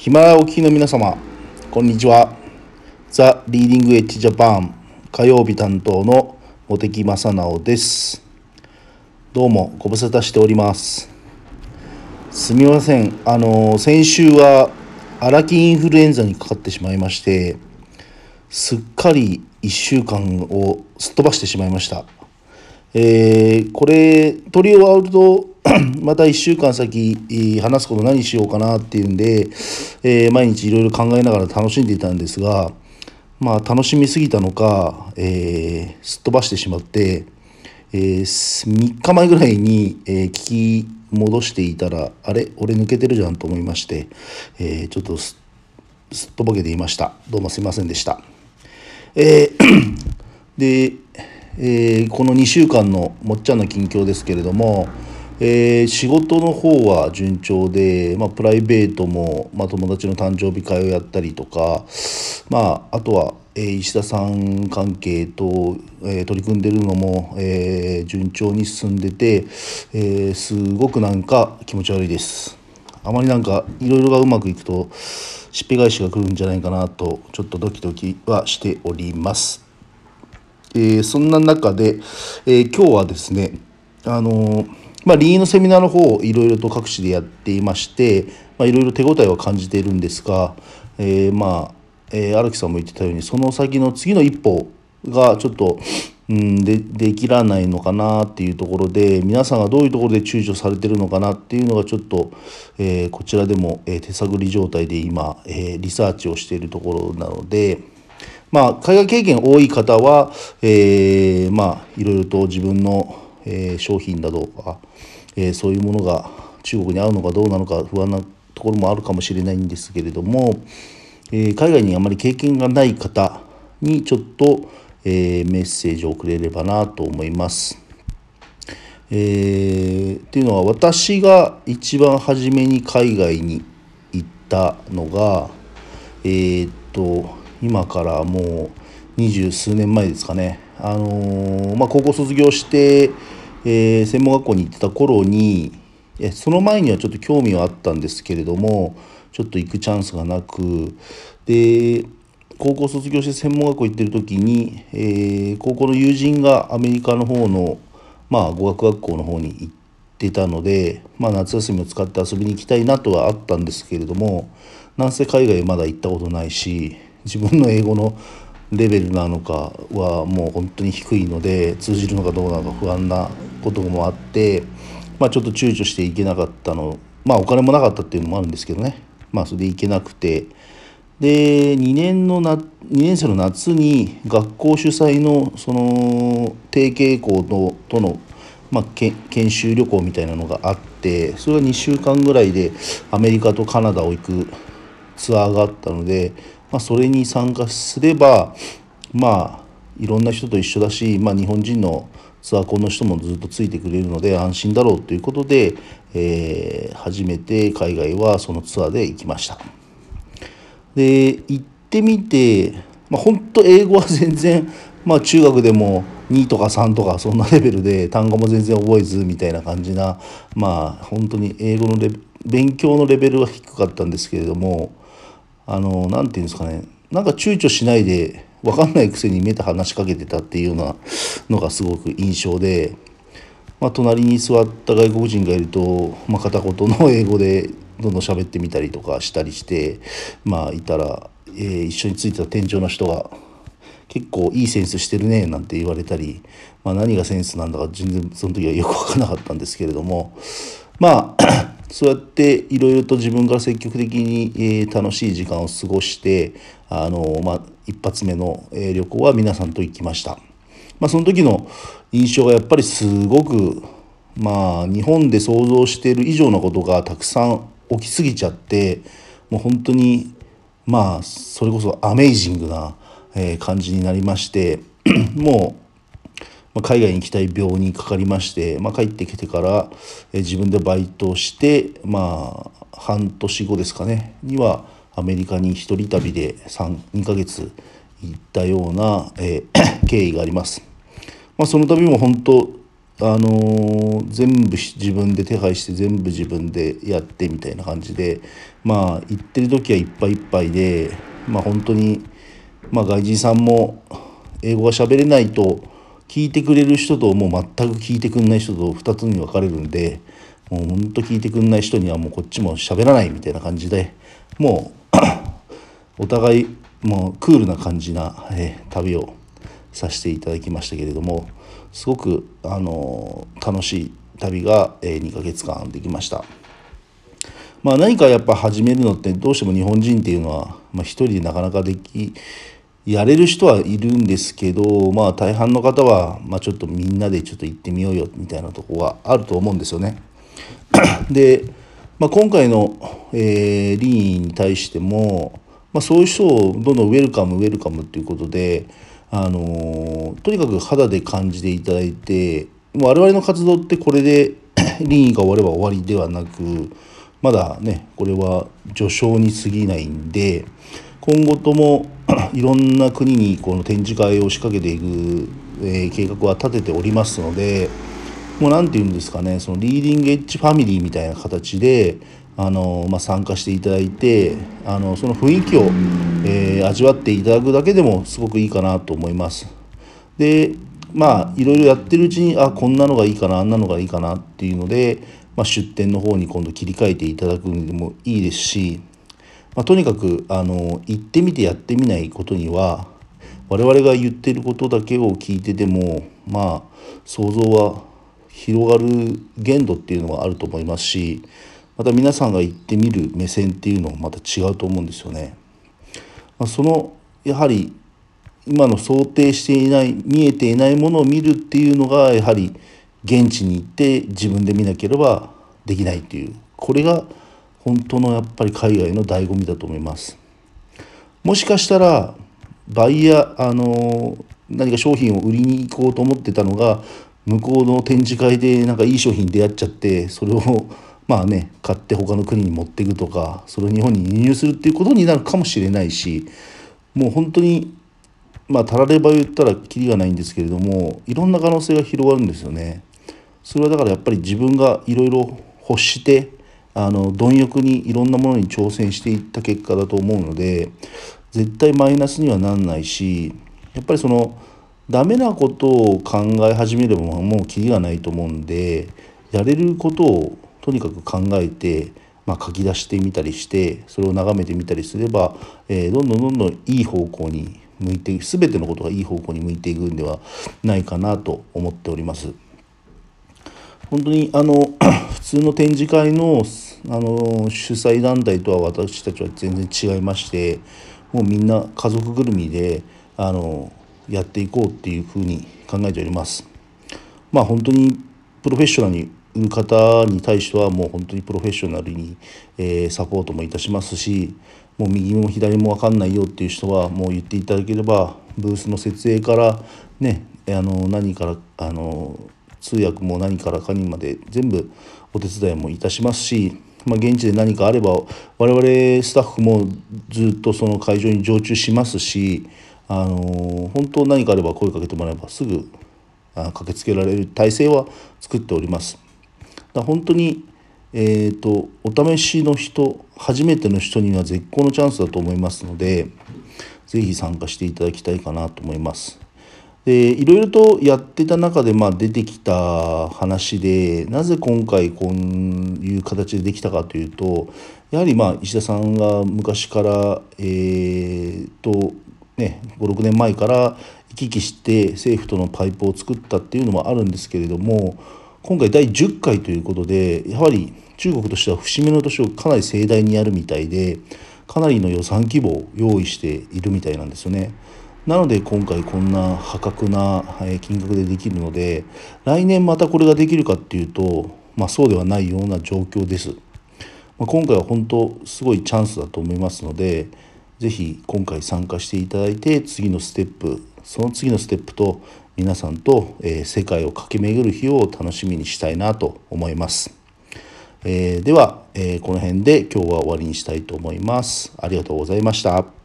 ヒマラヤお聞きの皆様、こんにちは。ザ・リーディング・エッジ・ジャパン火曜日担当の茂木正直です。どうもご無沙汰しております。すみません。あの、先週は荒木インフルエンザにかかってしまいまして、すっかり1週間をすっ飛ばしてしまいました。えー、これ、取り終わると、また1週間先話すこと何しようかなっていうんで、えー、毎日いろいろ考えながら楽しんでいたんですがまあ楽しみすぎたのか、えー、すっ飛ばしてしまって、えー、3日前ぐらいに、え聞き戻していたらあれ？俺抜けてるじゃんと思いまして、えちょっとすっとぼけていましたどうもすいませんでした。え で、えこの2週間のもっちゃんの近況ですけれども、えー、仕事の方は順調で、まあ、プライベートも、まあ、友達の誕生日会をやったりとか、まあ、あとは、えー、石田さん関係と、えー、取り組んでるのも、え、順調に進んでて、え、すごくなんか気持ち悪いです。あまりなんかいろいろがうまくいくとしっぺ返しが来るんじゃないかなとちょっとドキドキはしております。え、そんな中で、え、今日はですねあのまあ、リーのセミナーの方をいろいろと各地でやっていまして、まあ、いろいろ手応えは感じているんですが、えー、まあ、えー、荒木さんも言ってたようにその先の次の一歩がちょっと、うん、でできらないのかなっていうところで皆さんがどういうところで躊躇されてるのかなっていうのがちょっと、えー、こちらでも、えー、手探り状態で今、えー、リサーチをしているところなので。まあ、海外経験多い方は、えー、まあ、いろいろと自分のえー、商品だとか、えー、そういうものが中国に合うのかどうなのか不安なところもあるかもしれないんですけれども、え、海外にあまり経験がない方にちょっと、えメッセージを送れればなと思います。え、っていうのは私が一番初めに海外に行ったのがえ、っと今からもう二十数年前ですかねあのー、まあ、高校卒業して、えー、専門学校に行ってた頃にその前にはちょっと興味はあったんですけれどもちょっと行くチャンスがなくで高校卒業して専門学校行ってる時に、えー、高校の友人がアメリカの方の、まあ、語学学校の方に行ってたので、まあ、夏休みを使って遊びに行きたいなとはあったんですけれどもなんせ海外まだ行ったことないし自分の英語のレベルなのかはもう本当に低いので通じるのかどうなのか不安なこともあって、まあ、ちょっと躊躇していけなかったのまあお金もなかったっていうのもあるんですけどね。まあそれで行けなくて。で2年のな2年生の夏に学校主催のその提携校のとの、まあ、研修旅行みたいなのがあってそれが2週間ぐらいでアメリカとカナダを行くツアーがあったのでまあ、それに参加すればまあいろんな人と一緒だし、まあ、日本人のツアーコンの人もずっとついてくれるので安心だろうということで、えー、初めて海外はそのツアーで行きました。で行ってみて、まあ、本当英語は全然、まあ、中学でも2とか3とかそんなレベルで単語も全然覚えずみたいな感じなまあ本当に英語のレ勉強のレベルは低かったんですけれどもあの何て言うんですかね。なんか躊躇しないで分かんないくせに目で話しかけてたっていうようなのがすごく印象で、まあ、隣に座った外国人がいると、まあ、片言の英語でどんどん喋ってみたりとかしたりしてまあいたら、えー、一緒についてた店長の人が「結構いいセンスしてるね」なんて言われたり、まあ、何がセンスなんだか全然その時はよく分からなかったんですけれどもまあそうやっていろいろと自分から積極的に、えー、楽しい時間を過ごしてあの、まあ、一発目の、えー、旅行は皆さんと行きました。まあ、その時の印象がやっぱりすごくまあ日本で想像している以上のことがたくさん起きすぎちゃってもう本当にまあそれこそアメイジングな、えー、感じになりまして もうま、海外に行きたい病にかかりまして、まあ、帰ってきてから、え自分でバイトして、まあ、半年後ですかねにはアメリカに一人旅で2ヶ月行ったような、えー、経緯があります。まあ、その旅も本当、あの全部自分で手配して全部自分でやってみたいな感じでまあ行ってる時はいっぱいいっぱいでまあ本当にまあ外人さんも英語が喋れないと聞いてくれる人ともう全く聞いてくんない人と2つに分かれるんでもうほんと聞いてくんない人にはもうこっちも喋らないみたいな感じでもう お互いもうクールな感じな、えー、旅をさせていただきましたけれどもすごくあの楽しい旅が、え2ヶ月間できました。まあ、何かやっぱ始めるのってどうしても日本人っていうのは、まあ、一人でなかなかできやれる人はいるんですけどまあ大半の方は、まあ、ちょっとみんなでちょっと行ってみようよみたいなとこがあると思うんですよね。で、まあ、今回の、えー、リーンに対しても、まあ、そういう人をどんどんウェルカムウェルカムっていうことであのとにかく肌で感じていただいて我々の活動ってこれで 臨意が終われば終わりではなくまだねこれは序章に過ぎないんで今後とも いろんな国にこの展示会を仕掛けていく、えー、計画は立てておりますのでもう何て言うんですかねその leading edge family みたいな形であの、まあ、参加していただいてあのその雰囲気を、えー、味わっていただくだけでもすごくいいかなと思います。でまあいろいろやってるうちにあこんなのがいいかなあんなのがいいかなっていうので、まあ、出店の方に今度切り替えていただくのでもいいですし、まあ、とにかくあの行ってみてやってみないことには我々が言ってることだけを聞いててもまあ想像は広がる限度っていうのがあると思いますしまた皆さんが行ってみる目線っていうのもまた違うと思うんですよね。まあ、そのやはり今の想定していない見えていないものを見るっていうのがやはり現地に行って自分で見なければできないっていうこれが本当のやっぱり海外の醍醐味だと思います。もしかしたらバイヤーあの何か商品を売りに行こうと思ってたのが向こうの展示会でなんかいい商品出会っちゃってそれをまあね買って他の国に持っていくとかそれを日本に輸入するっていうことになるかもしれないしもう本当にまあたられば言ったらキリがないんですけれどもいろんな可能性が広がるんですよね。それはだからやっぱり自分がいろいろ欲してあの貪欲にいろんなものに挑戦していった結果だと思うので絶対マイナスにはなんないしやっぱりそのダメなことを考え始めればもうキリがないと思うんでやれることをとにかく考えて、まあ、書き出してみたりしてそれを眺めてみたりすれば、えー、どんどんどんどんいい方向に向いて全てのことがいい方向に向いていくんではないかなと思っております。本当にあの通の展示会のあの主催団体とは私たちは全然違いましてもうみんな家族ぐるみであのやっていこうっていうふうに考えております。まあ本当にプロフェッショナルに方に対してはもう本当にプロフェッショナルに、えー、サポートもいたしますしもう右も左も分かんないよっていう人はもう言っていただければブースの設営からねあの何からあの通訳も何からかにまで全部お手伝いもいたしますし、まあ、現地で何かあれば我々スタッフもずっとその会場に常駐しますしあの本当何かあれば声かけてもらえばすぐ駆けつけられる体制は作っております。だ本当に、えーと、お試しの人初めての人には絶好のチャンスだと思いますので是非参加していただきたいかなと思います。でいろいろとやってた中で、まあ、出てきた話でなぜ今回こういう形でできたかというとやはりまあ石田さんが昔からえー、とね56年前から行き来して政府とのパイプを作ったっていうのもあるんですけれども今回第10回ということでやはり中国としては節目の年をかなり盛大にやるみたいでかなりの予算規模を用意しているみたいなんですよね。なので今回こんな破格な金額でできるので来年またこれができるかっていうと、まあ、そうではないような状況です。まあ、今回は本当すごいチャンスだと思いますので是非今回参加していただいて次のステップその次のステップと皆さんと、世界を駆け巡る日を楽しみにしたいなと思います。えー、では、この辺で今日は終わりにしたいと思います。ありがとうございました。